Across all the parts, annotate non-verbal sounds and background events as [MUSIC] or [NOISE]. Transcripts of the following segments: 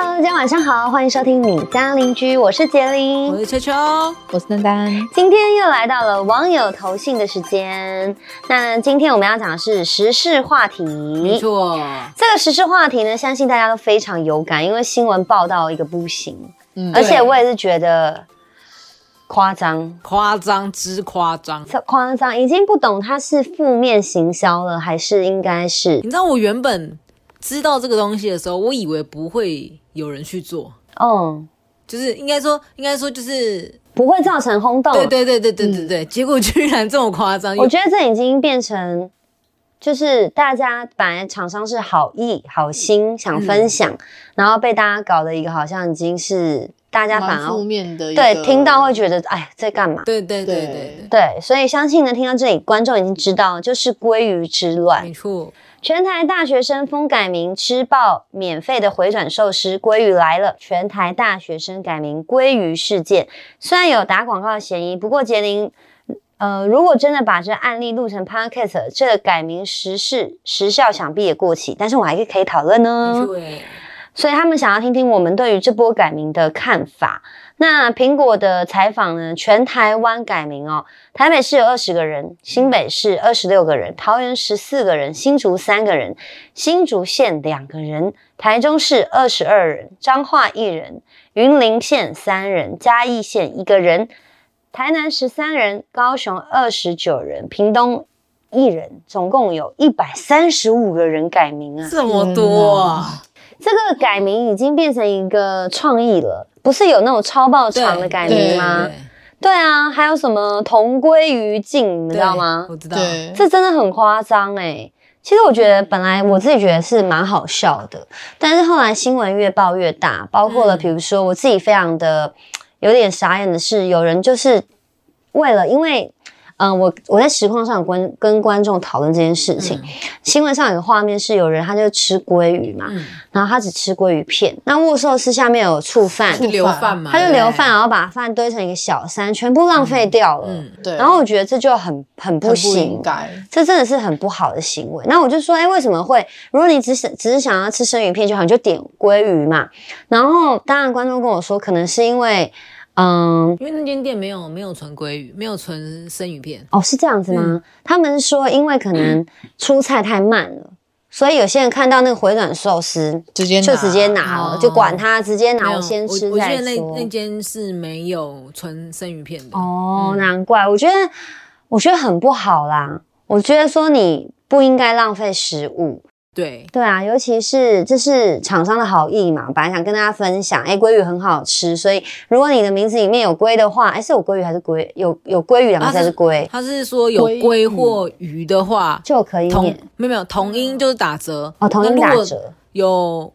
Hello，大家晚上好，欢迎收听你家邻居，我是杰林我。是秋秋，我是丹丹，今天又来到了网友投信的时间。那今天我们要讲的是时事话题，没错，这个时事话题呢，相信大家都非常有感，因为新闻报道一个不行，嗯。而且我也是觉得夸张，夸张之夸张。这夸张，已经不懂它是负面行销了，还是应该是你知道我原本知道这个东西的时候，我以为不会有人去做，嗯，就是应该说，应该说就是，不会造成轰动。对对对对对对对，结果居然这么夸张。我觉得这已经变成，就是大家本来厂商是好意、好心想分享，然后被大家搞的一个好像已经是大家反而负而面的，对听到会觉得哎在干嘛？对对对对对对，对，所以相信呢，听到这里，观众已经知道，就是鲑鱼之乱没。错，全台大学生疯改名，吃爆免费的回转寿司，鲑鱼来了！全台大学生改名鲑鱼事件，虽然有打广告的嫌疑，不过杰林，呃，如果真的把这案例录成 podcast，这改名时事时效想必也过期，但是我还是可以讨论呢。所以他们想要听听我们对于这波改名的看法。那苹果的采访呢？全台湾改名哦，台北市有二十个人，新北市二十六个人，桃园十四个人，新竹三个人，新竹县两个人，台中市二十二人，彰化一人，云林县三人，嘉义县一个人，台南十三人，高雄二十九人，屏东一人，总共有一百三十五个人改名啊。这么多啊！这个改名已经变成一个创意了，不是有那种超爆长的改名吗？对对啊，还有什么同归于尽，你知道吗？我知道，对，这真的很夸张哎。其实我觉得本来我自己觉得是蛮好笑的，但是后来新闻越报越大，包括了嗯比如说我自己非常的有点傻眼的是，有人就是为了因为。嗯，我我在实况上有跟跟观众讨论这件事情。新闻上有个画面是有人他就吃鲑鱼嘛，嗯，然后他只吃鲑鱼片。那握寿司下面有醋饭，是留饭嘛，他就留饭，，然后把饭堆成一个小山，全部浪费掉了。嗯，对，然后我觉得这就很很很不不行应，该，这真的是很不好的行为。那我就说，哎，为什么会？如果你只是只是想要吃生鱼片就好，你就点鲑鱼嘛。然后当然观众跟我说，可能是因为，嗯。因为那间店没有没有存鲑鱼，没有存生鱼片，哦，是这样子吗？嗯他们是说，因为可能出菜太慢了，所以有些人看到那个回转寿司直接就直接拿了，哦就管它，直接拿，我先吃再我记得那说。那间是没有存生鱼片的，哦，嗯难怪，我觉得我觉得很不好啦。我觉得说你不应该浪费食物，对，对啊，尤其是这是厂商的好意嘛，本来想跟大家分享，哎，鲑鱼很好吃，所以如果你的名字里面有龟的话，哎，是有鲑鱼还是龟？有有鲑鱼两个字还是龟，他是说有鲑龟或鱼的话，就可以同免没有没有同音就是打折哦，同音打折。有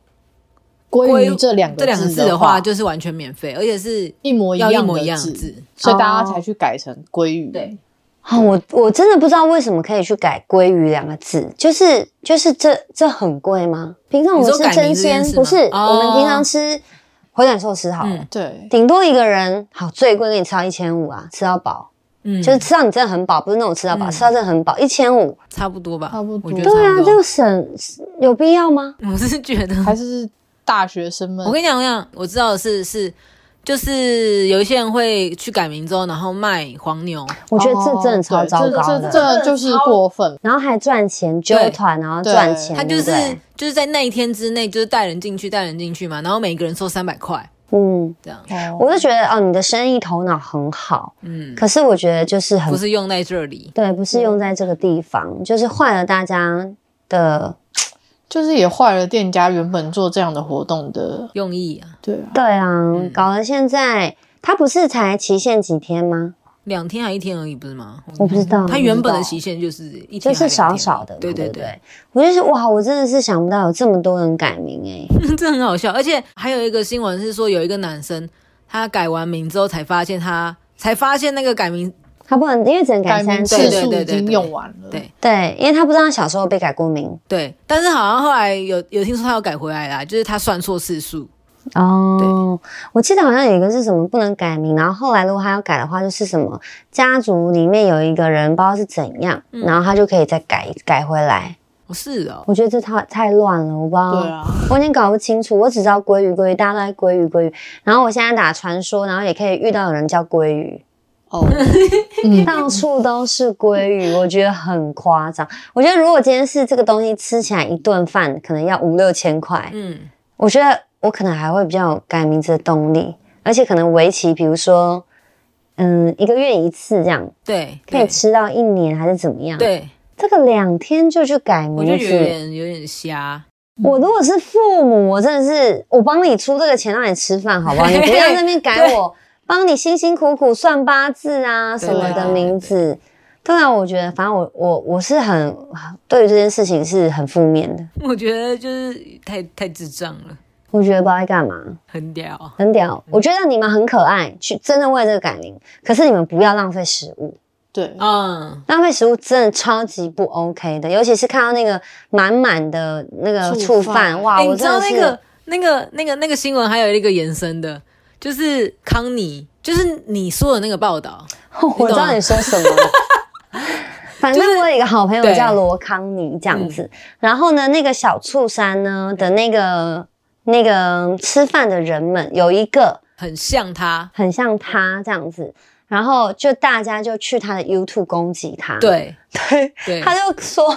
鲑鱼这两个这两个字的的话，就是完全免费，而且是一模一要一样模一样的字，所以大家才去改成鲑鱼。对，哦，我我真的不知道为什么可以去改“鲑鱼”两个字，就是就是这这很贵吗？平常我们吃你说改名真鲜，不是、吗我们平哦常吃回转寿司好了，嗯对，顶多一个人好最贵给你吃到一千五啊，吃到饱，嗯，就是吃到你真的很饱，不是那种吃到饱，嗯吃到真的很饱，一千五。差不多吧，差不多我觉得对啊，这个省有必要吗？我是觉得，还是大学生们我跟你讲，我跟你讲，我知道的是是。就是有一些人会去改名之后，然后卖黄牛，我觉得这真的超糟糕这的，这这就是过分。然后还赚钱，揪团然后赚钱，他就是就是在那一天之内，就是带人进去，带人进去嘛，然后每个人收三百块，嗯，这样，哦我就觉得哦，你的生意头脑很好，嗯，可是我觉得就是很不是用在这里，对，不是用在这个地方，就是坏了大家的。就是也坏了店家原本做这样的活动的，用意啊，对啊，对啊，搞得现在他不是才期限几天吗？两天还一天而已，不是吗？我不知道，他原本的期限就是一天就是少少的，对对对。我就是哇，我真的是想不到有这么多人改名哎、[LAUGHS] 这很好笑。而且还有一个新闻是说，有一个男生他改完名之后才发现他才发现那个改名，他不能，因为只能改三次，次数已对对对对经用完了。对对，因为他不知道他小时候被改过名对，但是好像后来有有听说他要改回来啦，就是他算错次数，哦。我记得好像有一个是什么不能改名，然后后来如果他要改的话，就是什么家族里面有一个人不知道是怎样，嗯然后他就可以再改改回来。哦是哦，我觉得这太太乱了，我不知道。对啊，[LAUGHS] 我有点搞不清楚，我只知道鲑鱼，鲑鱼，大家都在鲑鱼，鲑鱼。然后我现在打传说，然后也可以遇到有人叫鲑鱼，哦，[LAUGHS] 嗯，到处都是鲑鱼，我觉得很夸张。我觉得如果今天是这个东西吃起来一顿饭可能要五六千块，嗯，我觉得我可能还会比较有改名字的动力，而且可能围棋，比如说，嗯，一个月一次这样，对，可以吃到一年还是怎么样？，对，这个两天就去改名字，觉得有点有点瞎，我如果是父母，我真的是我帮你出这个钱让你吃饭，好不好？你不要在那边改我，帮你辛辛苦苦算八字啊什么的名字。当然，我觉得反正我我我是很对于这件事情是很负面的，我觉得就是太太智障了，我觉得不知道在干嘛，很屌，很屌。我觉得你们很可爱，去真的为这个改名，可是你们不要浪费食物。对，嗯，浪费食物真的超级不 OK 的，尤其是看到那个满满的那个醋醋饭饭，哇！哎，你知我真的是道那个那个那个那个新闻还有一个延伸的，就是康妮，就是你说的那个报道，[LAUGHS] 我知道你说什么。[LAUGHS] 反正我有一个好朋友叫罗康妮这样子，然后呢，那个小醋山呢的那个那个吃饭的人们有一个很像他，很像他这样子，然后就大家就去他的 YouTube 攻击他，对。[LAUGHS] 对，对，他就说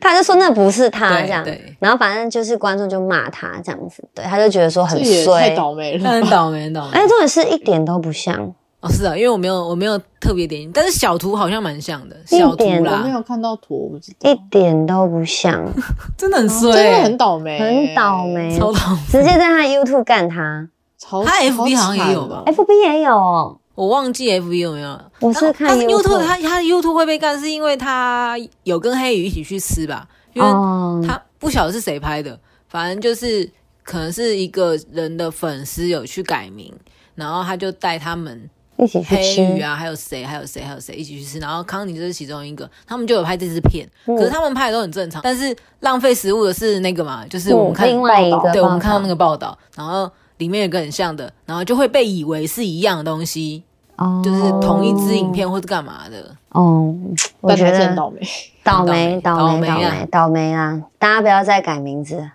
他就说那不是他对这样对，然后反正就是观众就骂他这样子，对，他就觉得说很这也太，倒霉了很倒霉，很倒霉。哎，重点是一点都不像，哦，是啊，因为我没有我没有特别点，但是小图好像蛮像的，小图啦我没，有看到图，我不知道一，点都不像，[LAUGHS] 真的很衰、真的很倒霉，很倒，霉，超倒霉。直接在他 YouTube 干他他 FB 好像也有吧吧？，FB 也有哦，我忘记 F B 有没有？我是看他是 YouTube 他他 YouTube 会被干，是因为他有跟黑鱼一起去吃吧？因为哦，他不晓得是谁拍的，反正就是可能是一个人的粉丝有去改名，然后他就带他们一起去吃，黑鱼啊，还有谁，还有谁，还有谁一起去吃，然后康妮就是其中一个，他们就有拍这支片，嗯可是他们拍的都很正常，但是浪费食物的是那个嘛，就是我们看嗯另外一个对，我们看到那个报道，然后里面有个很像的，然后就会被以为是一样的东西，哦就是同一支影片或者干嘛的。哦，我但觉得 [LAUGHS] 很倒霉。倒霉，倒霉，倒霉啊倒霉，倒霉啦！大家不要再改名字，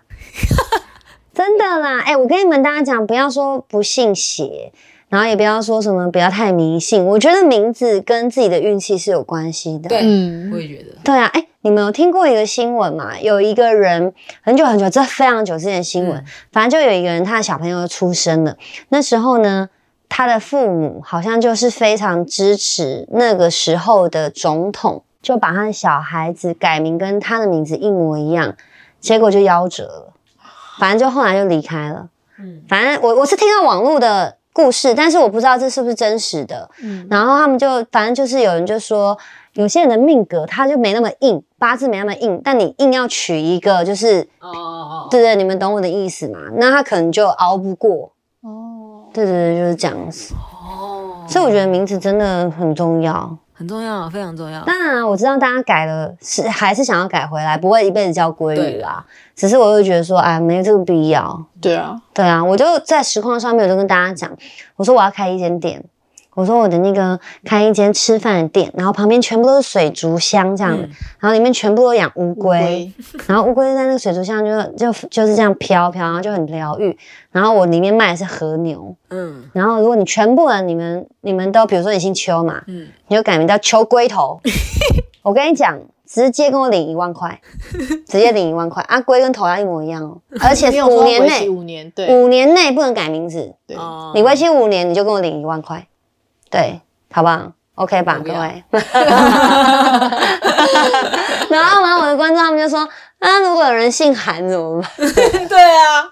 [LAUGHS] 真的啦！哎、我跟你们大家讲，不要说不信邪，然后也不要说什么不要太迷信。我觉得名字跟自己的运气是有关系的。对嗯我，也觉得，对啊，哎、你们有听过一个新闻吗？有一个人很久很久，这非常久之前的新闻，嗯反正就有一个人，他的小朋友出生了。那时候呢，他的父母好像就是非常支持那个时候的总统，就把他的小孩子改名跟他的名字一模一样，结果就夭折了。反正就后来就离开了。嗯，反正我我是听到网络的故事，但是我不知道这是不是真实的。嗯然后他们就反正就是有人就说，有些人的命格他就没那么硬，八字没那么硬，但你硬要取一个，就是哦哦哦，对对，你们懂我的意思吗？那他可能就熬不过。哦，对对对，就是这样子。哦，所以我觉得名字真的很重要。很重要，非常重要。当然啊，我知道大家改了是还是想要改回来，不会一辈子叫鲑鱼啊。只是我会觉得说，哎，没这个必要。对啊，对啊，我就在实况上面，我就跟大家讲，我说我要开一间店，我说我的那个开一间吃饭的店，然后旁边全部都是水族箱这样的，嗯。然后里面全部都养乌龟，龟。[LAUGHS] 然后乌龟在那个水族箱就就就是这样飘飘，然后就很疗愈。然后我里面卖的是和牛，嗯。然后如果你全部人你们你们都比如说你姓邱嘛，嗯，你就改名叫邱龟头，[LAUGHS] 我跟你讲。直接跟我领一万块，直接领一万块。啊！龟跟头要一模一样哦，[LAUGHS] 而且五年内五年，对。五年内不能改名字，对，哦你为期五年你就跟我领一万块，对，好不好？OK 吧，各位。[LAUGHS] 然后，然后我的观众他们就说：“那如果有人姓韩怎么办？[LAUGHS] 对啊，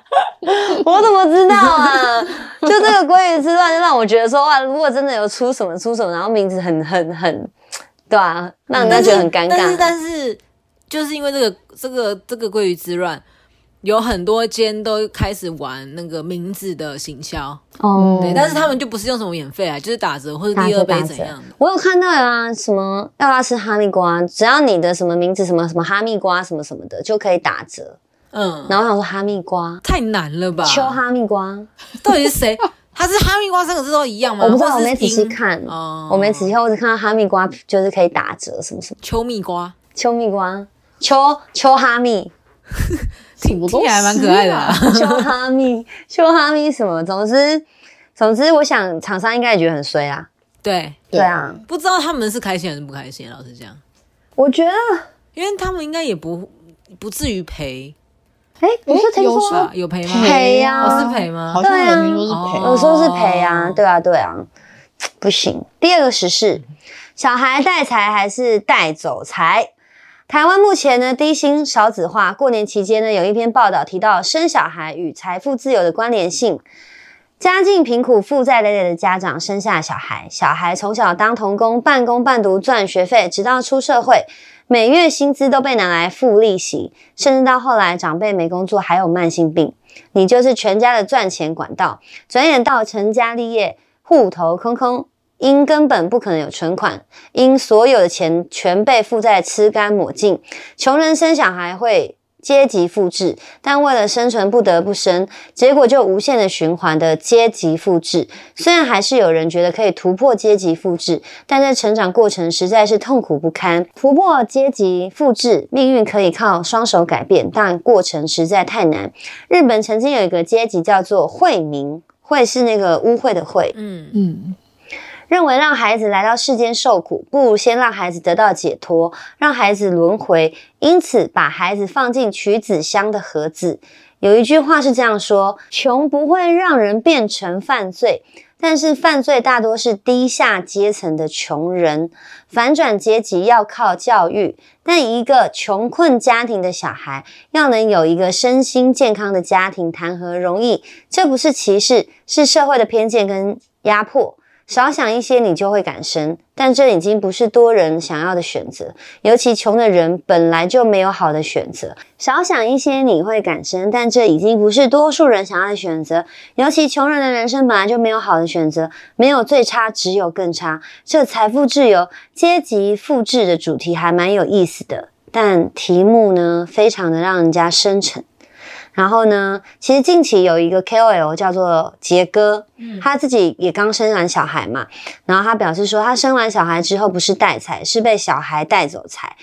[LAUGHS] 我怎么知道啊？就这个鲑鱼之乱，就让我觉得说哇，如果真的有出什么出什么，然后名字很很很，对啊，让人家觉得很尴尬但是尬。但是就是因为这个这个这个鲑鱼之乱，有很多间都开始玩那个名字的行销，哦对，但是他们就不是用什么免费啊，就是打折或者第二杯怎样的。我有看到有啊，什么要不要吃哈密瓜？只要你的什么名字什么什么哈密瓜什么什么的，就可以打折。嗯，然后我想说哈密瓜，太难了吧？秋哈密瓜，到底是谁？[LAUGHS] 他是哈密瓜三个字都一样吗？我不知道，我没仔细看，哦我没仔细看，我只看到哈密瓜就是可以打折什么什么。秋蜜瓜，秋蜜瓜，秋秋哈密，[LAUGHS] 听听起来还蛮可爱的啊。秀哈密，秀哈密什么？总之，总之，我想厂商应该也觉得很衰啊。对，对啊，不知道他们是开心还是不开心。老实讲，我觉得，因为他们应该也不不至于赔哎，不是听说有说吧？有赔吗？赔呀哦，是赔吗好？像对啊有听说是赔，哦有时候是赔啊，对啊，对啊，[TSK] 不行。第二个时事，小孩带财还是带走财？台湾目前呢低薪少子化，过年期间呢有一篇报道提到生小孩与财富自由的关联性。家境贫苦、负债累累的家长生下小孩，小孩从小当童工，半工半读赚学费，直到出社会，每月薪资都被拿来付利息，甚至到后来长辈没工作，还有慢性病。你就是全家的赚钱管道。转眼到成家立业，户头空空，因根本不可能有存款，因所有的钱全被负债吃干抹净。穷人生小孩会阶级复制，但为了生存不得不生，结果就无限的循环的阶级复制。虽然还是有人觉得可以突破阶级复制，但在成长过程实在是痛苦不堪。突破阶级复制，命运可以靠双手改变，但过程实在太难。日本曾经有一个阶级叫做惠民，惠是那个污秽的秽，嗯，嗯，认为让孩子来到世间受苦，不如先让孩子得到解脱，让孩子轮回，因此把孩子放进取子香的盒子。有一句话是这样说：穷不会让人变成犯罪，但是犯罪大多是低下阶层的穷人。反转阶级要靠教育，但一个穷困家庭的小孩要能有一个身心健康的家庭，谈何容易？这不是歧视，是社会的偏见跟压迫。少想一些，你就会感生，但这已经不是多人想要的选择。尤其穷的人本来就没有好的选择。少想一些，你会感生，但这已经不是多数人想要的选择。尤其穷人的人生本来就没有好的选择，没有最差，只有更差。这财富自由、阶级复制的主题还蛮有意思的，但题目呢，非常的让人家深沉。然后呢，其实近期有一个 KOL 叫做杰哥，他自己也刚生完小孩嘛，然后他表示说，他生完小孩之后不是带财，是被小孩带走财。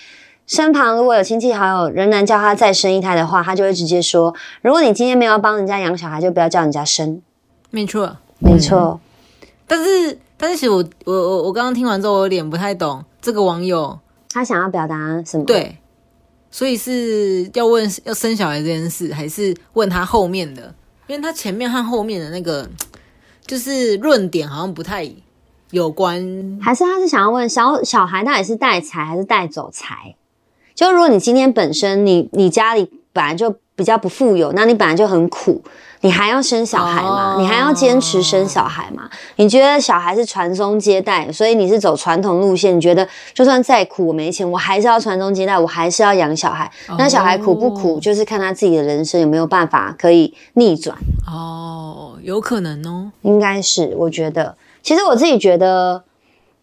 身旁如果有亲戚好友仍然叫他再生一胎的话，他就会直接说，如果你今天没有要帮人家养小孩，就不要叫人家生。没错。没错，但是，但是其实我我我我刚刚听完之后，我有点不太懂这个网友他想要表达什么？，对，所以是要问要生小孩这件事，还是问他后面的？因为他前面和后面的那个就是论点好像不太有关。还是他是想要问小小孩到底是带财还是带走财？就如果你今天本身你你家里本来就比较不富有，那你本来就很苦，你还要生小孩吗？哦你还要坚持生小孩吗？你觉得小孩是传宗接代，所以你是走传统路线？你觉得就算再苦我没钱，我还是要传宗接代，我还是要养小孩。那小孩苦不苦，哦就是看他自己的人生有没有办法可以逆转。哦，有可能哦。应该是，我觉得，其实我自己觉得，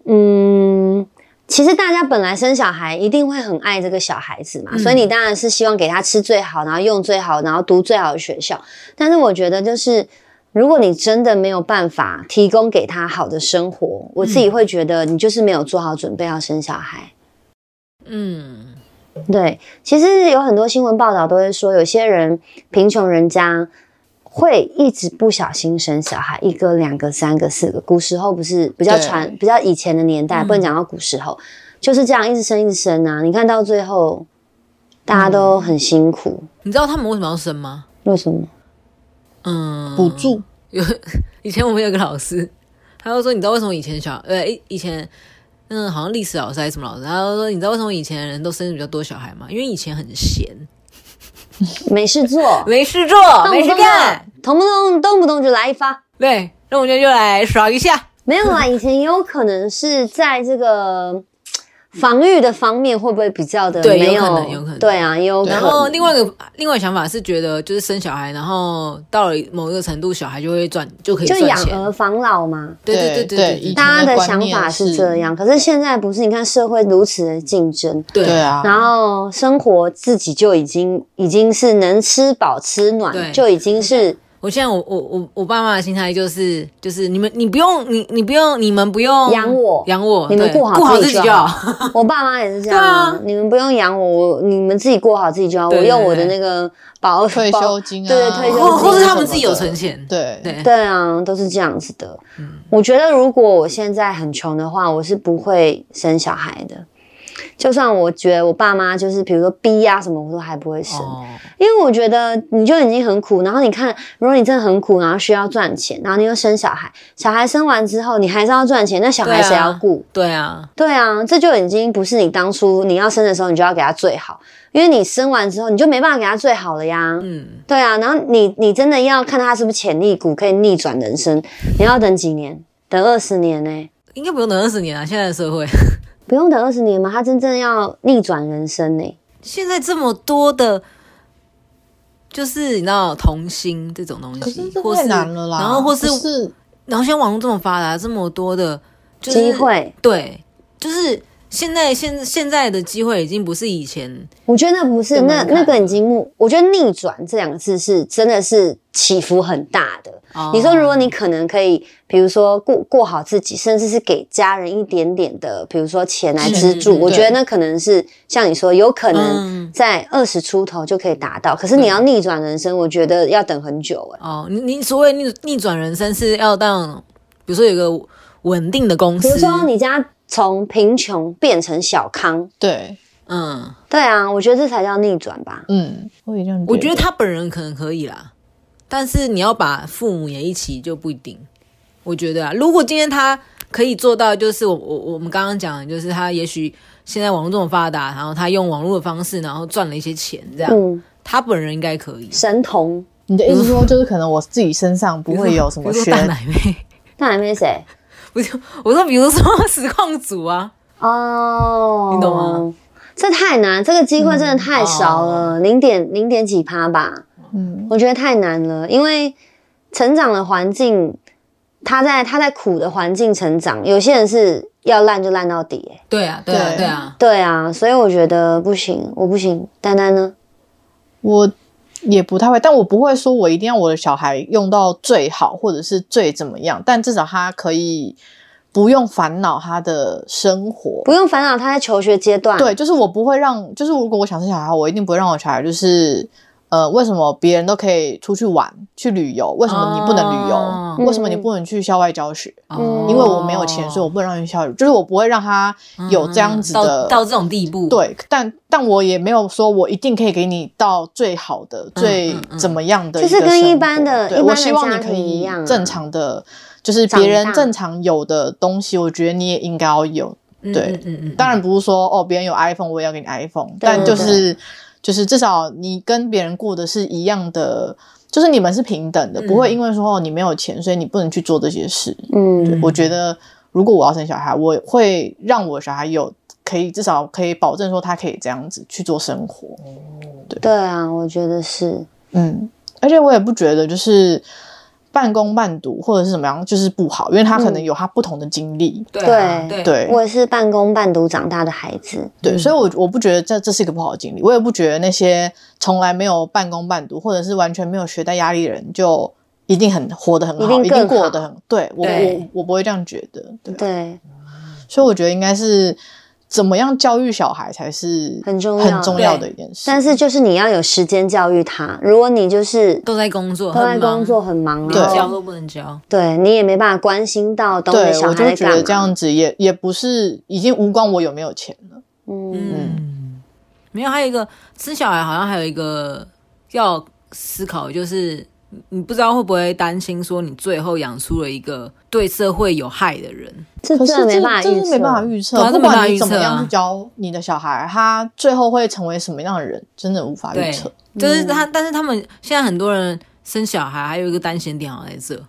嗯，其实大家本来生小孩一定会很爱这个小孩子嘛，嗯所以你当然是希望给他吃最好，然后用最好，然后读最好的学校。但是我觉得，就是如果你真的没有办法提供给他好的生活，我自己会觉得你就是没有做好准备要生小孩。嗯，对，其实有很多新闻报道都会说，有些人贫穷人家会一直不小心生小孩，一个、两个、三个、四个。古时候不是比较对传、比较以前的年代，嗯不能讲到古时候，就是这样一直生一直生啊。你看到最后，大家都很辛苦，你知道他们为什么要生吗？为什么？嗯，补助有 [LAUGHS] 以前我们有个老师，他就说，你知道为什么以前小呃以以前嗯好像历史老师还是什么老师，他就说你知道为什么以前人都生比较多小孩吗？因为以前很闲，[LAUGHS] 没事做，没事做，没事干，动不动动不动就来一发。对，那我们就就来耍一下。没有啊，以前也有可能是在这个防御的方面会不会比较的对没有可能有可能对啊，也有可能。然后另外一个另外一个想法是觉得就是生小孩，然后到了某一个程度，小孩就会赚就可以就养。儿防老嘛，对对对对大家的想法是是这样。可是现在不是，你看社会如此的竞争，对对啊，然后生活自己就已经已经是能吃饱吃暖，就已经是我现在我我我我爸妈的心态就是就是你们你不用你你不用你们不用养我养我，你们对顾好好自己就好好。[LAUGHS] 我爸妈也是这样、啊对啊，你们不用养我，我你们自己过好自己就好。我用我的那个保退休金啊，对对退休或金或是他们自己有存钱，对对对啊，都是这样子的。嗯我觉得如果我现在很穷的话，我是不会生小孩的。就算我觉得我爸妈就是比如说逼啊什么，我都还不会生，哦，因为我觉得你就已经很苦，然后你看，如果你真的很苦，然后需要赚钱，然后你又生小孩，小孩生完之后你还是要赚钱，那小孩谁要顾？对啊，对啊，这就已经不是你当初你要生的时候你就要给他最好，因为你生完之后你就没办法给他最好了呀。嗯，对啊，然后你你真的要看他是不是潜力股可以逆转人生，你要等几年？等二十年呢、应该不用等二十年啊，现在的社会。不用等二十年吗？他真正要逆转人生呢、现在这么多的，就是你知道童星这种东西，太或是难了啦。然后或是是然后现在网络这么发达，这么多的就是机会，对，就是现在现现在的机会已经不是以前，我觉得那不是那那个已经目，我觉得逆转这两个字是真的是起伏很大的。哦。你说，如果你可能可以，比如说过过好自己，甚至是给家人一点点的，比如说钱来资助，嗯我觉得那可能是像你说，有可能嗯。在二十出头就可以达到。可是你要逆转人生，我觉得要等很久哎、哦，你你所谓逆逆转人生是要到，比如说有一个稳定的公司，比如说你家从贫穷变成小康，对，嗯，对啊，我觉得这才叫逆转吧。嗯，我也这样觉得。我觉得他本人可能可以啦，但是你要把父母也一起就不一定。我觉得啊，如果今天他可以做到，就是我我我们刚刚讲的，就是他也许现在网络这么发达，然后他用网络的方式，然后赚了一些钱，这样、嗯，他本人应该可以。神童你的意思说，就是可能我自己身上不会有什么缺大奶妹大奶妹，谁 [LAUGHS] 不是我说，比如说实况组啊，哦，你懂吗？这太难，这个机会真的太少了，零点零点几趴吧。嗯，我觉得太难了，因为成长的环境，他在他在苦的环境成长，有些人是要烂就烂到底、欸，对啊，对啊，对对啊，对啊，所以我觉得不行，我不行。丹丹呢？我也不太会，但我不会说我一定要我的小孩用到最好，或者是最怎么样，但至少他可以不用烦恼他的生活。不用烦恼他在求学阶段，对，就是我不会让，就是如果我想生小孩，我一定不会让我小孩就是。呃，为什么别人都可以出去玩、去旅游，为什么你不能旅游？哦为什么你不能去校外教学？哦因为我没有钱，所以我不能让你去校外，就是我不会让他有这样子的、嗯到到这种地步，，对，但但我也没有说我一定可以给你到最好的、最怎么样的就是个生活，跟一般的对一般的我希望你可以正常的，就是别人正常有的东西，我觉得你也应该要有。嗯对嗯嗯嗯，当然不是说哦，别人有 iPhone 我也要给你 iPhone，但就是就是至少你跟别人过的是一样的，就是你们是平等的，嗯不会因为说哦你没有钱，所以你不能去做这些事。嗯，我觉得如果我要生小孩，我会让我小孩有可以至少可以保证说他可以这样子去做生活。对。对啊，我觉得是，嗯，而且我也不觉得就是半工半读或者是怎么样就是不好，因为他可能有他不同的经历。对啊对。对。我也是半工半读长大的孩子，对，所以我我不觉得这这是一个不好的经历，我也不觉得那些从来没有半工半读或者是完全没有学贷压力的人就一定很活得很好，一定一定过得很对我对。我我不会这样觉得，对，对，所以我觉得应该是怎么样教育小孩才是很重要很重要的一件事。但是就是你要有时间教育他，如果你就是都在工作，都在工作很忙，对。教都不能教，对你也没办法关心到懂你对，小我就会觉。得这样子也也不是已经无关我有没有钱了。嗯，嗯，没有，还有一个生小孩好像还有一个要思考，就是你你不知道会不会担心说你最后养出了一个对社会有害的人，可是这真的没办法预测，这是没办法预测，不没办法预测管你怎么样啊去教你的小孩，他最后会成为什么样的人，真的无法预测。，就是他，但是他们现在很多人生小孩还有一个担心点好像在这，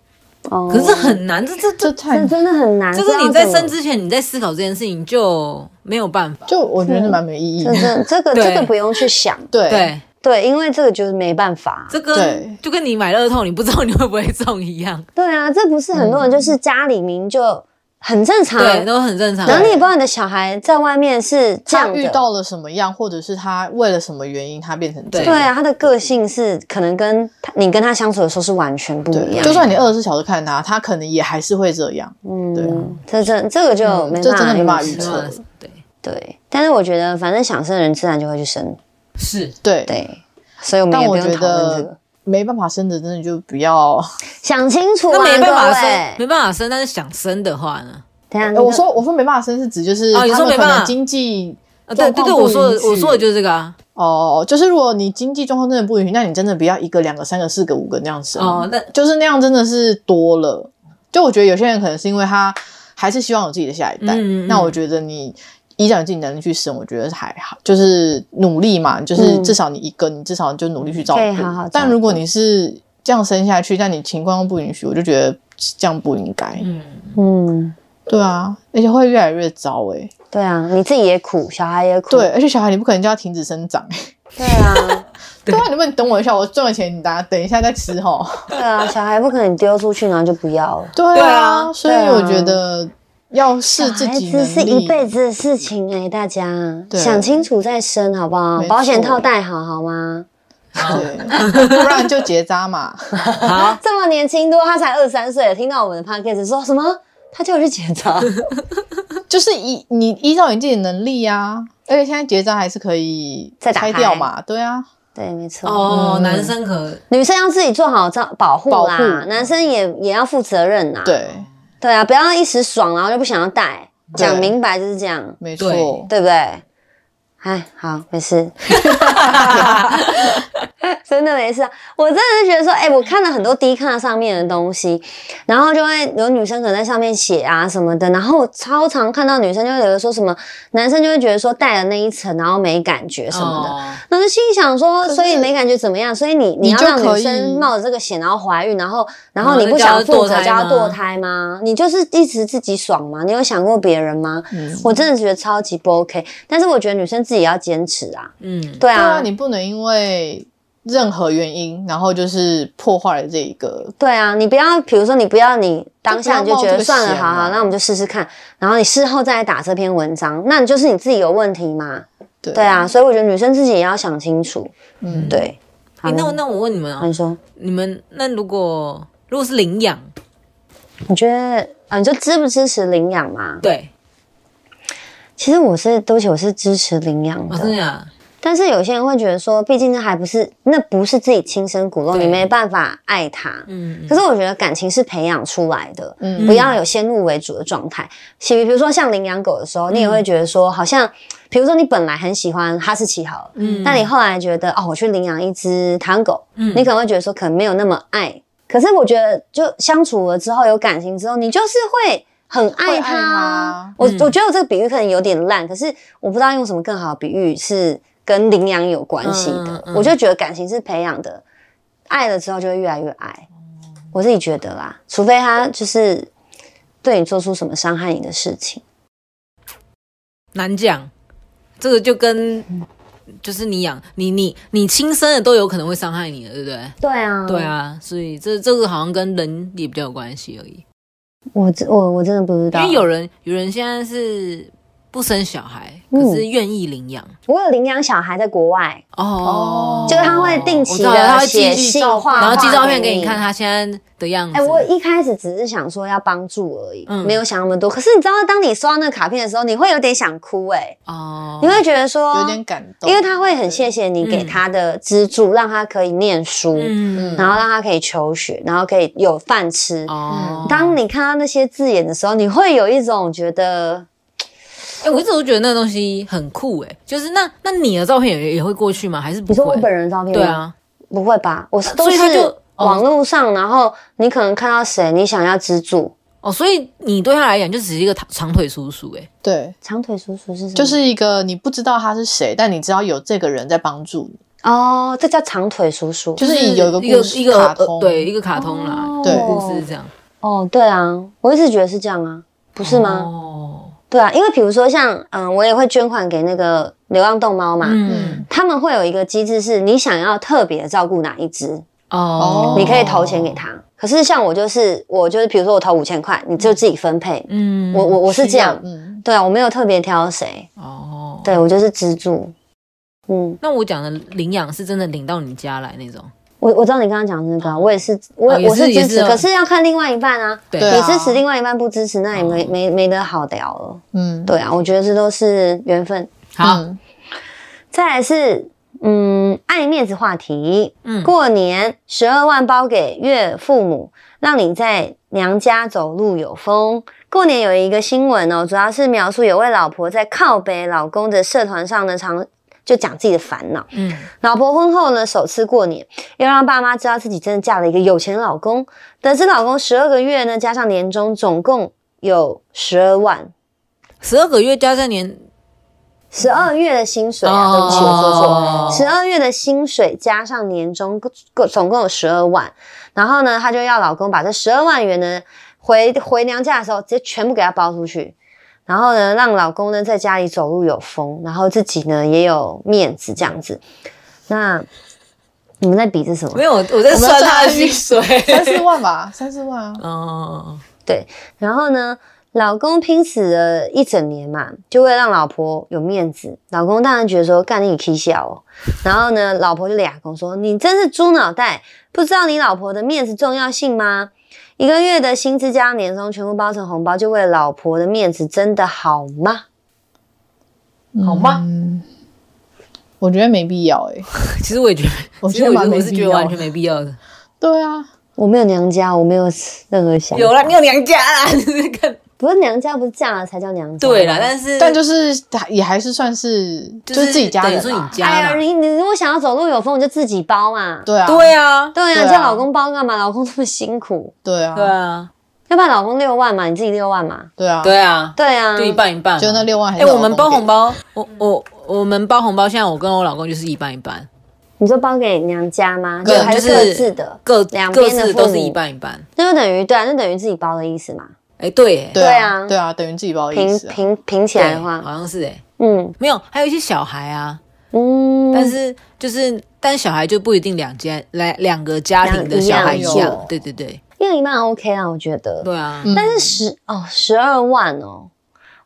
哦。可是很难，这这这这太真的很难。就是你在生之前你在思考这件事情就没有办法，就我觉得是蛮没意义这的。这这个这个不用去想，对。对，对，因为这个就是没办法。这跟对就跟你买乐透你不知道你会不会中一样，[LAUGHS] 对啊，这不是很多人就是家里明就很正常。对，都很正常。然后你也不知道你的小孩在外面是这样的，他遇到了什么样，或者是他为了什么原因他变成这样。对啊，他的个性是可能跟他你跟他相处的时候是完全不一，样。就算你二十四小时看他，他可能也还是会这样。嗯对这这这个就没办法嗯这真的没办法预测对，对，但是我觉得反正想生的人自然就会去生，是对，对，所以我们但我觉也不用讨论这得个。没办法生的，真的就不要。想清楚啊，那没办法生，位。没办法生，但是想生的话呢？我说我说没办法生是指就是哦你他们可说没办法能经济啊，对对对，我说的我说的就是这个啊。哦，就是如果你经济状况真的不允许，那你真的不要一个、两个、三个、四个、五个那样生。哦，那就是那样真的是多了。就我觉得有些人可能是因为他还是希望有自己的下一代，嗯嗯嗯那我觉得你依照你自己能力去生，我觉得还好，就是努力嘛，就是嗯至少你一个，你至少就努力去照顾。好好照顾但如果你是这样生下去，但你情况又不允许，我就觉得这样不应该。嗯，嗯，对啊，而且会越来越糟哎、对啊，你自己也苦，小孩也苦。对，而且小孩你不可能叫他停止生长、对啊，[LAUGHS] 对啊，你们等我一下，我赚了钱，你等下等一下再吃哈。对啊，小孩不可能丢出去然后就不要了。对对啊，啊所以我觉得要小视自孩己孩。子是一辈子的事情哎、大家想清楚再生好不好？保险套戴好好吗？对，不然就结扎嘛。好，这么年轻多，他才二三岁，听到我们的 podcast 说什么？他叫我去结扎，就是依你依照你自己的能力啊，而且现在结扎还是可以再打开。掉嘛，对啊，对，没错。哦，嗯。男生可女生要自己做好照保护啦，男生也也要负责任呐。对，对啊，不要一时爽然后就不想要戴，讲明白就是这样，没错，对。对不对？哎，好，没事，[LAUGHS] 真的没事啊。我真的是觉得说，哎、我看了很多低看上面的东西，然后就会有女生可能在上面写啊什么的，然后超常看到女生就会觉得说什么，男生就会觉得说戴了那一层，然后没感觉什么的。哦那就心想说，所以没感觉怎么样？所以你你要让女生冒着这个险，然后怀孕，然后然后你不想负责堕胎吗叫她堕胎吗？你就是一直自己爽吗？你有想过别人吗？嗯，我真的觉得超级不 OK。但是我觉得女生自己要坚持啊，嗯，对啊，你不能因为任何原因，然后就是破坏了这一个，对啊，你不要，比如说你不要你当下你就觉得算了，好好，那我们就试试看，然后你事后再来打这篇文章，那你就是你自己有问题嘛？对对，啊，所以我觉得女生自己也要想清楚，嗯，对。好诶那我那我问你们啊，你说，你们那如果如果是领养，你觉得啊，你就支不支持领养嘛？对，其实我是，对不起，我是支持领养哦，的。真的假的？但是有些人会觉得说，毕竟那还不是，那不是自己亲生骨肉，你没办法爱他。嗯，嗯可是我觉得感情是培养出来的，嗯不要有先入为主的状态。比比如说像领养狗的时候，你也会觉得说，好像比如说你本来很喜欢哈士奇好了，嗯但你后来觉得哦，我去领养一只台湾狗，嗯你可能会觉得说可能没有那么爱。可是我觉得就相处了之后有感情之后，你就是会。很爱它它，我嗯我觉得我这个比喻可能有点烂，可是我不知道用什么更好的比喻是跟领养有关系的。嗯嗯嗯我就觉得感情是培养的，爱了之后就会越来越爱。我自己觉得啦，除非他就是对你做出什么伤害你的事情。难讲，这个就跟就是你养你你你亲生的都有可能会伤害你的，对不对？对啊，对，啊，所以这这个好像跟人也比较有关系而已。我我我真的不知道，因为有人有人现在是不生小孩，嗯。可是愿意领养。我有领养小孩在国外，哦，就是他会定期知道他会的写寄信画，然后寄照片给给你。看他现在的样子。哎、我一开始只是想说要帮助而已，嗯。没有想那么多。可是你知道，当你收到那个卡片的时候，你会有点想哭、哎、哦，你会觉得说有点感动，因为他会很谢谢你给他的资助，让他可以念书，嗯。然后让他可以求学，然后可以有饭吃。哦，当你看到那些字眼的时候，你会有一种觉得，哎，我一直都觉得那个东西很酷哎，就是那那你的照片也也会过去吗？还是不你说我？本人的照片吗？对，啊，不会吧？我是都是所以他就哦网络上，然后你可能看到谁，你想要资助。哦，所以你对他来讲就只是一个长长腿叔叔哎，对，长腿叔叔是什么？就是一个你不知道他是谁，但你知道有这个人在帮助你，哦，这叫长腿叔叔。就是有一个一个故事一个卡通呃对一个卡通啦，哦对故事是这样哦，对啊，我一直觉得是这样啊，不是吗？哦，对啊，因为比如说像嗯，我也会捐款给那个流浪动猫嘛，嗯。他们会有一个机制，是你想要特别照顾哪一只，哦，你可以投钱给他。可是像我就是我就是，比如说我投五千块，你就自己分配。嗯，我我我是这样，嗯，对啊，我没有特别挑谁，哦，对我就是资助。嗯，那我讲的领养是真的领到你家来那种，我我知道你刚刚讲的那个啊，我也是，我哦我是支持，可是要看另外一半啊。对你支持另外一半不支持，那也没哦没没得好聊了。嗯，对啊，我觉得这都是缘分。好，嗯再来是，嗯，爱面子话题。嗯过年十二万包给岳父母，让你在娘家走路有风。过年有一个新闻哦，主要是描述有位老婆在靠北老公的社团上的，常就讲自己的烦恼。嗯，老婆婚后呢，首次过年，要让爸妈知道自己真的嫁了一个有钱老公。得知老公十二个月呢，加上年终，总共有十二万。十二个月加上年，十二月的薪水啊，哦对不起，我说错。哦十二月的薪水加上年终，共总共有十二万。然后呢，她就要老公把这十二万元呢，回回娘家的时候，直接全部给她包出去。然后呢，让老公呢在家里走路有风，然后自己呢也有面子这样子。那你们在比是什么没？有，我在算他的薪水，三四万吧，三四万啊，[LAUGHS] 哦，对，然后呢，老公拼死了一整年嘛，就为了让老婆有面子。老公当然觉得说干你 K 笑哦，然后呢，老婆就俩公说你真是猪脑袋，不知道你老婆的面子重要性吗？一个月的薪资加年终全部包成红包，就为了老婆的面子，真的好吗？好吗？嗯，我觉得没必要哎、[LAUGHS] 其实我也觉得，其实我我觉得我是觉得完全没必要的。对啊，我没有娘家，我没有任何想法。有啦，你有娘家啦，就 [LAUGHS] 是看不是娘家，不是嫁了才叫娘家。对啦，但是但就是也还是算是就就是自己家等于人啊，说你家哎呀，你你如果想要走路有风，你就自己包嘛。对啊，对啊，对啊，叫老公包干嘛？老公这么辛苦。对啊，对啊，要不然老公六万嘛，你自己六万嘛。对啊，对啊，对啊，就一半一半嘛，就那六万还哎、是我们包红包，包，我我我们包红包，现在我跟我老公就是一半一半，你就包给娘家吗？对还就是各自的，各两各边的父母自都是一半一半。那就等于对啊，那等于自己包的意思嘛。哎、对耶，对对啊。啊，对啊，等于自己包的意平思啊，平平起对来的话，好像是哎，嗯。没有，还有一些小孩啊，嗯，但是就是但小孩就不一定两家来两个家庭的小孩一两样样，对对对，一人一半 OK 啊，我觉得。对啊，嗯但是十哦十二万哦，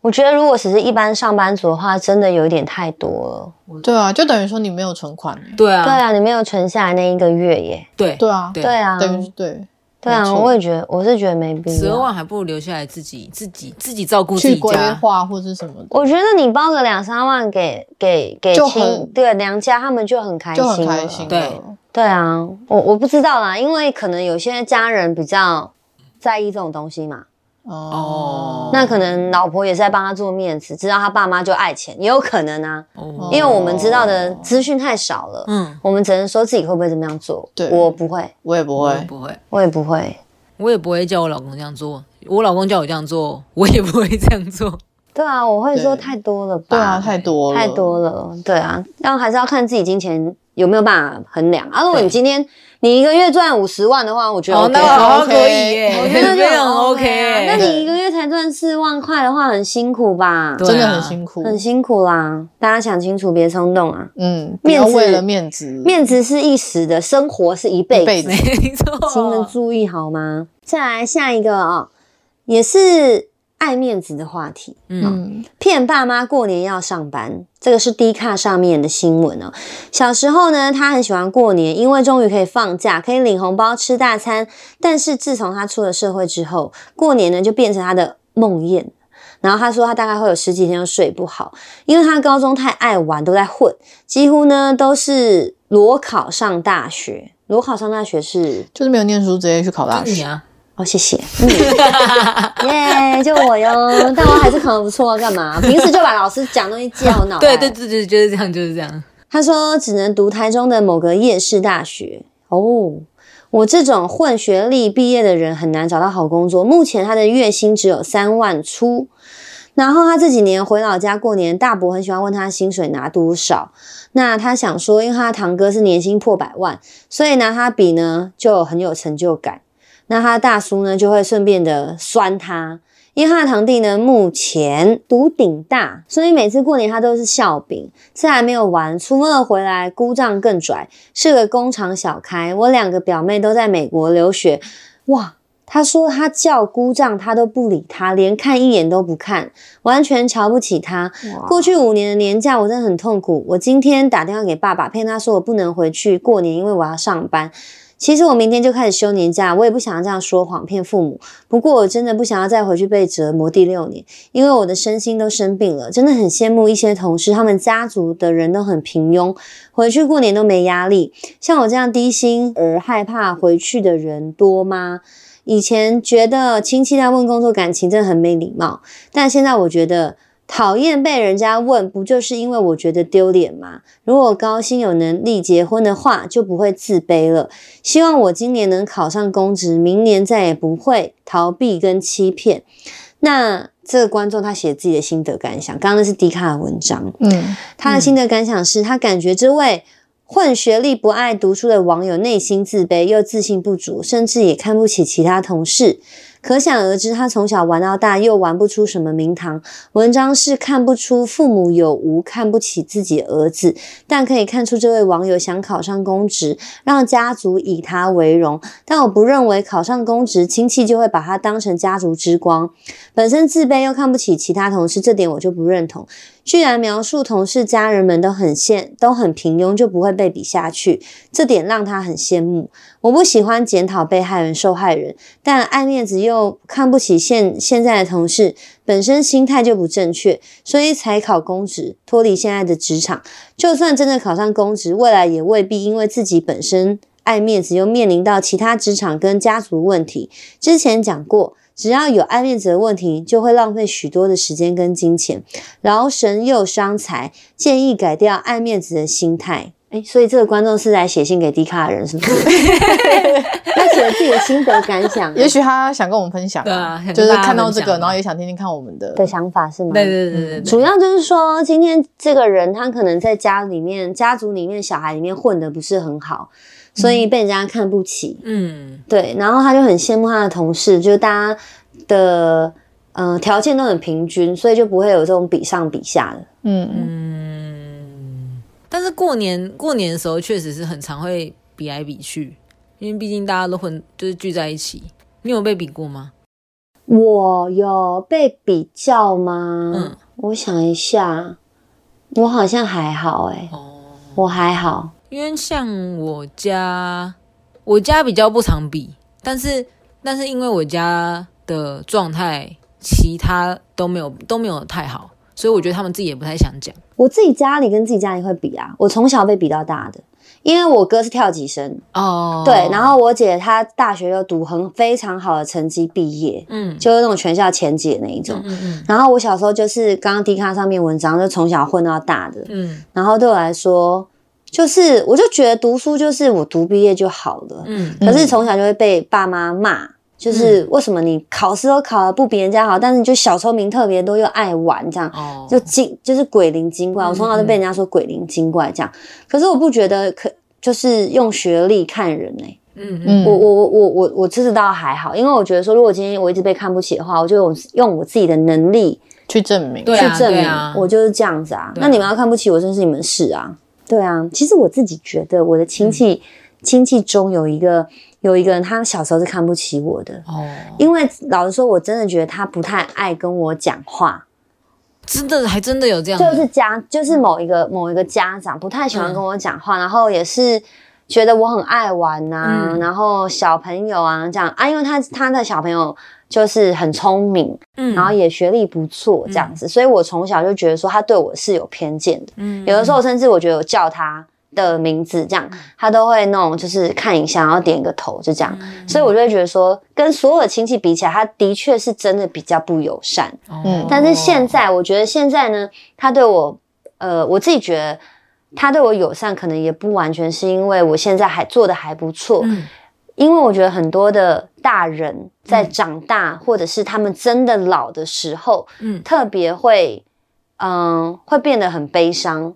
我觉得如果只是一般上班族的话，真的有一点太多了。对啊，就等于说你没有存款欸。对啊，对啊，你没有存下来那一个月耶。对对啊，对。对啊，等于对对啊，我也觉得，我是觉得没必要。十二万还不如留下来自己自己自己照顾自去规己家。划或是什么的，我觉得你包个两三万给给给亲对娘家，他们就很开心就，很开心了，对。对啊，我我不知道啦，因为可能有些家人比较在意这种东西嘛，哦，那可能老婆也是在帮他做面子，知道他爸妈就爱钱，也有可能啊，哦，因为我们知道的资讯太少了，嗯，我们只能说自己会不会这么样做。对我不会，我也不会，我也不会，我也不会。我也不会叫我老公这样做。我老公叫我这样做，我也不会这样做。对啊，我会说太多了吧？对啊，太多了，太多了。对啊，但还是要看自己金钱有没有办法衡量啊。如果你今天你一个月赚五十万的话，我觉得好可以耶，我觉得 [LAUGHS] 就很 OK 啊。那。你一个月才赚四万块的话，很辛苦吧？真的啊很辛苦，很辛苦啦，大家想清楚，别冲动啊。嗯，不面子要为了面子，面子是一时的，生活是一辈子请你们注意好吗？再来下一个啊、也是爱面子的话题。嗯，骗爸妈过年要上班，这个是 D 卡上面的新闻哦。小时候呢，他很喜欢过年，因为终于可以放假，可以领红包、吃大餐。但是自从他出了社会之后，过年呢就变成他的梦魇。然后他说，他大概会有十几天都睡不好，因为他高中太爱玩，都在混，几乎呢都是裸考上大学。裸考上大学是就是没有念书，直接去考大学，啊，哦，谢谢，嗯 [LAUGHS] 耶就我哟。但我还是考得不错，干嘛？平时就把老师讲东西记在我脑袋。对对对对，就是这样，就是这样。他说只能读台中的某个夜市大学哦。我这种混学历毕业的人很难找到好工作，目前他的月薪只有三万出。然后他这几年回老家过年，大伯很喜欢问他薪水拿多少。那他想说，因为他的堂哥是年薪破百万，所以拿他比呢就很有成就感。那他大叔呢就会顺便的酸他，因为他的堂弟呢目前读顶大，所以每次过年他都是笑柄。这还没有完，初二回来姑丈更拽，是个工厂小开。我两个表妹都在美国留学，哇！他说他叫姑丈，他都不理他，连看一眼都不看，完全瞧不起他。过去五年的年假，我真的很痛苦。我今天打电话给爸爸，骗他说我不能回去过年，因为我要上班。其实我明天就开始休年假，我也不想要这样说谎骗父母。不过我真的不想要再回去被折磨第六年，因为我的身心都生病了。真的很羡慕一些同事，他们家族的人都很平庸，回去过年都没压力。像我这样低薪而害怕回去的人多吗？以前觉得亲戚在问工作感情真的很没礼貌，但现在我觉得讨厌被人家问，不就是因为我觉得丢脸吗？如果高薪有能力结婚的话，就不会自卑了。希望我今年能考上公职，明年再也不会逃避跟欺骗。那这个观众他写自己的心得感想，刚刚那是迪卡的文章，嗯，他的心得感想是他感觉这位。混学历不爱读书的网友内心自卑又自信不足，甚至也看不起其他同事。可想而知，他从小玩到大，又玩不出什么名堂。文章是看不出父母有无看不起自己儿子，但可以看出这位网友想考上公职，让家族以他为荣。但我不认为考上公职，亲戚就会把他当成家族之光。本身自卑又看不起其他同事，这点我就不认同。居然描述同事家人们都很羡，都很平庸，就不会被比下去，这点让他很羡慕。我不喜欢检讨被害人、受害人，但爱面子又看不起现现在的同事，本身心态就不正确，所以才考公职，脱离现在的职场。就算真的考上公职，未来也未必因为自己本身爱面子，又面临到其他职场跟家族问题。之前讲过，只要有爱面子的问题，就会浪费许多的时间跟金钱，劳神又伤财。建议改掉爱面子的心态。哎，所以这个观众是来写信给迪卡的人，是不是？他写了自己的心得感想，也许他想跟我们分享，对啊就是看到这个，然后也想听听看我们的的想法是吗？对对对对对，主要就是说，今天这个人他可能在家里面、家族里面、小孩里面混的不是很好，所以被人家看不起。嗯，对，然后他就很羡慕他的同事，就是大家的呃条件都很平均，所以就不会有这种比上比下的。嗯嗯，但是过年过年的时候，确实是很常会比来比去，因为毕竟大家都混，就是聚在一起。你有被比过吗？我有被比较吗？嗯，我想一下，我好像还好哎、哦，我还好。因为像我家，我家比较不常比，但是但是因为我家的状态，其他都没有都没有太好，所以我觉得他们自己也不太想讲。我自己家里跟自己家里会比啊，我从小被比到大的，因为我哥是跳级生，哦，对，然后我姐她大学又读很非常好的成绩毕业，嗯就是那种全校前几的那一种。嗯嗯然后我小时候就是刚刚 D 卡上面文章，就从小混到大的。嗯然后对我来说，就是我就觉得读书就是我读毕业就好了。嗯可是从小就会被爸妈骂，就是为什么你考试都考得不比人家好，但是你就小聪明特别多又爱玩这样。哦，就精就是鬼灵精怪，我从小就被人家说鬼灵精怪这样。可是我不觉得可就是用学历看人呢、嗯嗯。嗯。我我我我我我这倒还好，因为我觉得说，如果今天我一直被看不起的话，我就用用我自己的能力去证明，对啊去证明对啊。我就是这样子啊。啊。那你们要看不起我，真是你们事啊。对啊，其实我自己觉得我的亲戚、亲戚中有一个有一个人，他小时候是看不起我的，哦，因为老实说，我真的觉得他不太爱跟我讲话。真的还真的有这样，就是家，就是某一个某一个家长不太喜欢跟我讲话，然后也是觉得我很爱玩呐、嗯。然后小朋友啊这样。啊，因为他他的小朋友就是很聪明，嗯。然后也学历不错这样子，所以我从小就觉得说他对我是有偏见的，嗯。有的时候甚至我觉得我叫他。的名字这样，他都会那种就是看一下，然后点一个头，就这样，嗯。所以我就会觉得说，跟所有的亲戚比起来，他的确是真的比较不友善。嗯但是现在，我觉得现在呢，他对我，呃，我自己觉得他对我友善，可能也不完全是因为我现在还做的还不错，嗯。因为我觉得很多的大人在长大，或者是他们真的老的时候，嗯。特别会，嗯、会变得很悲伤，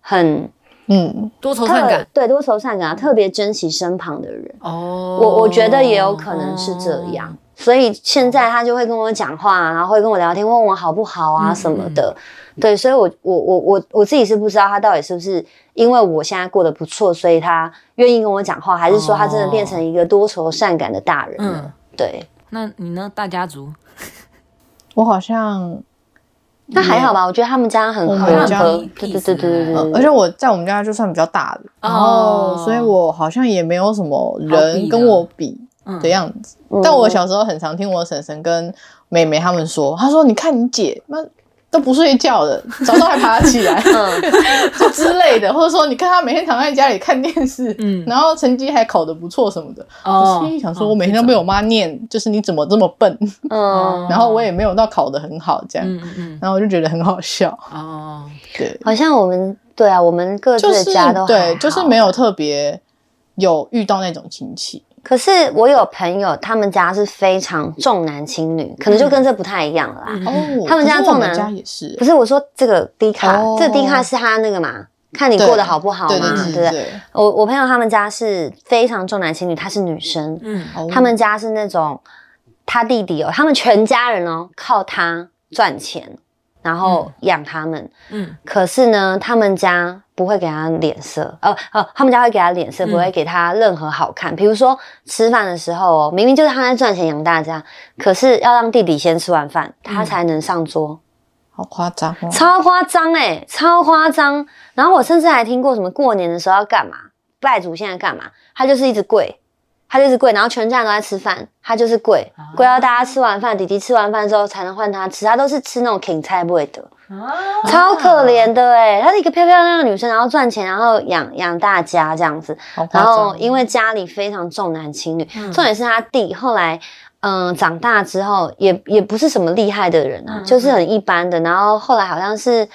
很嗯多愁善感对多愁善感啊，特别珍惜身旁的人。哦，我我觉得也有可能是这样，所以现在他就会跟我讲话，然后会跟我聊天，问我好不好啊嗯什么的。对，所以我我我我我自己是不知道他到底是不是因为我现在过得不错，所以他愿意跟我讲话，还是说他真的变成一个多愁善感的大人呢？嗯对，那你呢？大家族我好像，那还好吧？我觉得他们家很我和们家很和，peace 对对对对。对。而且我在我们家就算比较大的，然哦后所以我好像也没有什么人跟我比嗯。的样子。嗯。但我小时候很常听我婶婶跟妹妹他们说，她说：“你看你姐，那都不睡觉的，[LAUGHS] 早上还爬起来，嗯，[LAUGHS] 就之类的，或者说你看他每天躺在家里看电视，嗯。然后成绩还考得不错什么的。”哦。我心里想说，我每天都被我妈念，就是你怎么这么笨，嗯，[LAUGHS] 然后我也没有到考得很好这样，嗯嗯嗯。然后我就觉得很好笑。哦，对，好像我们对啊，我们各自就是的家都还对，就是没有特别有遇到那种亲戚。可是我有朋友，他们家是非常重男轻女，可能就跟这不太一样了啦。嗯。哦，他们家重男家也是。不，是我说这个低卡，哦。这个低卡是他那个嘛，看你过得好不好嘛，对对对？不对？对对，我我朋友他们家是非常重男轻女，她是女生，嗯。哦他们家是那种他弟弟哦，他们全家人哦靠他赚钱，然后养他们。嗯可是呢，他们家不会给他脸色，哦哦，他们家会给他脸色，嗯不会给他任何好看。比如说吃饭的时候哦，明明就是他在赚钱养大家，可是要让弟弟先吃完饭，他才能上桌，好夸张哦。超夸张哎，超夸张。然后我甚至还听过什么过年的时候要干嘛，拜祖先要干嘛，他就是一直跪。他就是跪，然后全家人都在吃饭，他就是跪，跪到大家吃完饭，弟弟吃完饭之后才能换他吃，他都是吃那种芹菜不会得。超可怜的哎、她是一个漂漂亮亮的女生，然后赚钱，然后养养大家这样子。然后，因为家里非常重男轻女，嗯重点是他弟后来嗯、长大之后也也不是什么厉害的人啊，嗯就是很一般的。然后后来好像是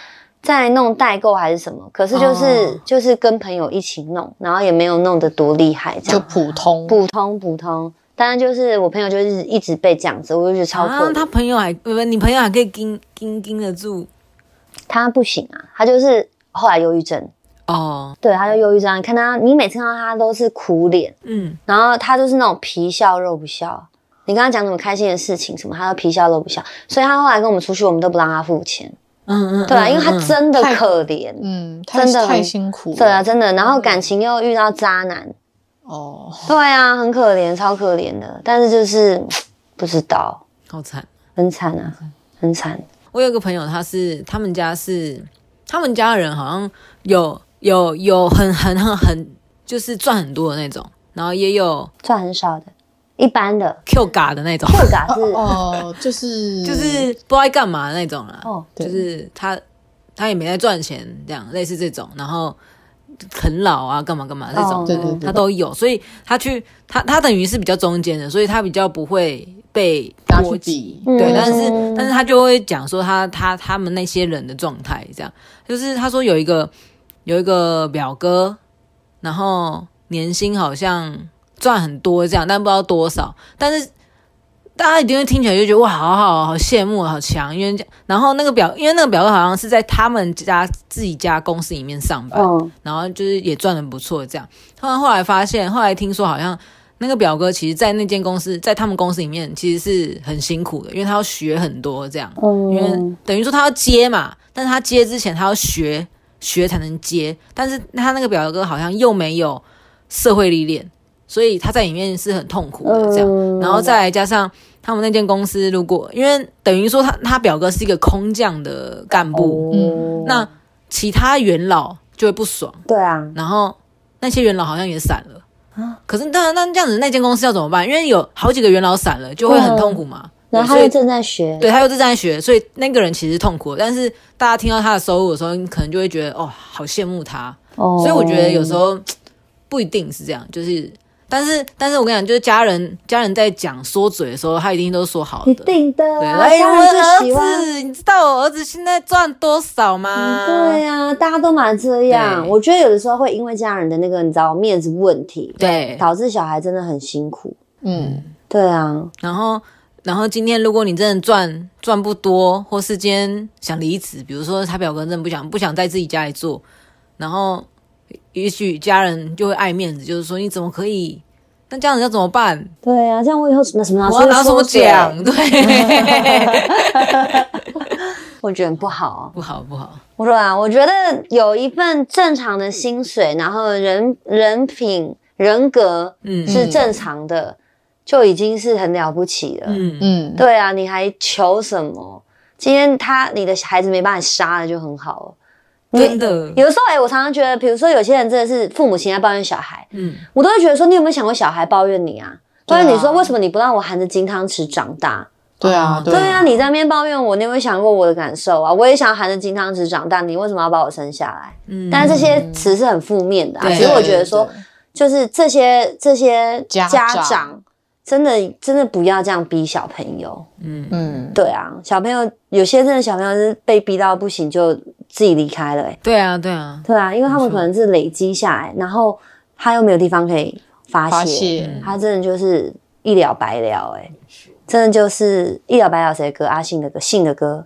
在弄代购还是什么，可是就是、哦就是跟朋友一起弄，然后也没有弄得多厉害，这样就普通。普通普通。当然就是我朋友就是一直被这样子，我就觉得超可啊，怜。他朋友还你朋友还可以盯盯盯得住他不行啊，他就是后来忧郁症。哦，对，他就忧郁症。你看他，你每次看到他都是苦脸，嗯然后他就是那种皮笑肉不笑。你跟他讲什么开心的事情什么，他都皮笑肉不笑。所以他后来跟我们出去，我们都不让他付钱，嗯嗯，对啊，因为他嗯真的可怜，嗯，真的太辛苦了。对啊，真的。然后感情又遇到渣男，哦，对啊，很可怜，超可怜的。但是就是不知道，好惨。很惨啊，很惨。我有个朋友，他是他们家是他们家人好像有有有很很很很就是赚很多的那种，然后也有赚很少的，一般的。Q 嘎的那种，，Q 嘎是。[LAUGHS] 哦，就是就是不知道干嘛的那种啦。哦，就是他他也没在赚钱，这样类似这种，然后啃老啊，干嘛干嘛这种，哦对对对他都有，所以他去他他等于是比较中间的，所以他比较不会被波及。对，嗯。但是但是他就会讲说他他他们那些人的状态，这样。就是他说有一个有一个表哥，然后年薪好像赚很多这样，但不知道多少，但是大家一定会听起来就觉得哇，好好好羡慕，好强，因为这样然后那个表，因为那个表哥好像是在他们家自己家公司里面上班，嗯。然后就是也赚的不错，这样。后来后来发现，后来听说好像那个表哥其实，在那间公司，在他们公司里面其实是很辛苦的，因为他要学很多这样，因为嗯，等于说他要接嘛，但是他接之前他要学学才能接，但是他那个表哥好像又没有社会历练，所以他在里面是很痛苦的这样。嗯然后再来加上他们那间公司，如果因为等于说他他表哥是一个空降的干部，嗯那其他元老就会不爽。对啊，然后那些元老好像也散了。可是当然，那这样子那间公司要怎么办？因为有好几个元老散了，就会很痛苦嘛。然后他又正在学，对他又正在学，所以那个人其实痛苦。但是大家听到他的收入的时候，你可能就会觉得哦，好羡慕他。哦所以我觉得有时候不一定是这样，就是。但是，但是我跟你讲，就是家人家人在讲说嘴的时候，他一定都是说好的。一定的对，啊，来，家我。儿子，你知道我儿子现在赚多少吗？对呀、大家都蛮这样。我觉得有的时候会因为家人的那个你知道面子问题，对，导致小孩真的很辛苦。嗯，对啊，然后，然后今天如果你真的赚赚不多，或是今天想离职，比如说他表哥真的不想不想在自己家里做，然后也许家人就会爱面子，就是说你怎么可以那这样子要怎么办？对啊，这样我以后那什么拿我要拿什么奖？奖？对，[LAUGHS] 我觉得不好啊。不好不好。我说啊，我觉得有一份正常的薪水，然后人人品、人格嗯是正常的，就已经是很了不起了。嗯嗯，对啊，你还求什么？今天他你的孩子没把你杀了就很好了。你真的，有的时候哎、我常常觉得，比如说有些人真的是父母亲在抱怨小孩，嗯我都会觉得说，你有没有想过小孩抱怨你啊？抱对啊怨你说为什么你不让我含着金汤匙长大？对啊，对对啊，你在那边抱怨我，你有没有想过我的感受啊？我也想含着金汤匙长大，你为什么要把我生下来？嗯，但是这些词是很负面的、所以我觉得说，就是这些这些家长真的真的不要这样逼小朋友。嗯嗯，对啊，小朋友有些真的小朋友是被逼到不行就自己离开了、欸，对啊对啊，对啊，因为他们可能是累积下来，然后他又没有地方可以发发泄，他真的就是一了百了、欸，真的就是一了百了。谁的歌？阿信的歌，信的歌。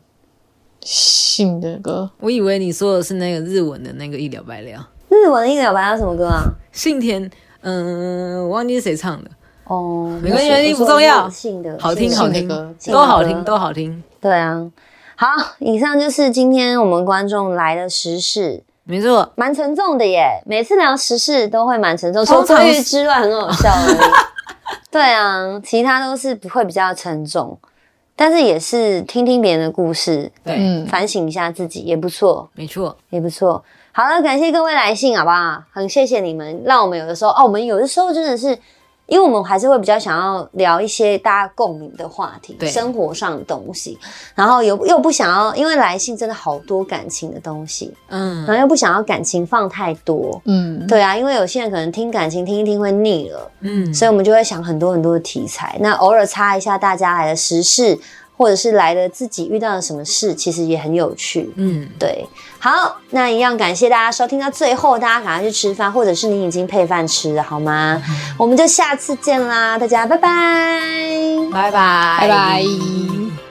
信的歌，我以为你说的是那个日文的那个一了百了，日文的一了百了什么歌啊？信田，嗯，我忘记是谁唱的，哦，没关系不重要。信的好听好听。都好听都好听，对啊。好，以上就是今天我们观众来的时事，没错，蛮沉重的耶。每次聊时事都会蛮沉重，除了通常鲑鱼之乱很好笑而已。对啊，其他都是不会比较沉重，但是也是听听别人的故事，对，嗯，反省一下自己也不错，没错，也不错。好了，感谢各位来信，好不好？很谢谢你们，让我们有的时候哦，我们有的时候真的是，因为我们还是会比较想要聊一些大家共鸣的话题，对生活上的东西，然后又又不想要，因为来信真的好多感情的东西，嗯然后又不想要感情放太多。嗯，对啊，因为有些人可能听感情听一听会腻了，嗯，所以我们就会想很多很多的题材。那偶尔插一下大家来的时事，或者是来了自己遇到了什么事，其实也很有趣。嗯，对，好，那一样感谢大家收听到最后，大家赶快去吃饭，或者是你已经配饭吃了，好吗？[LAUGHS] 我们就下次见啦，大家拜拜。拜拜，拜拜。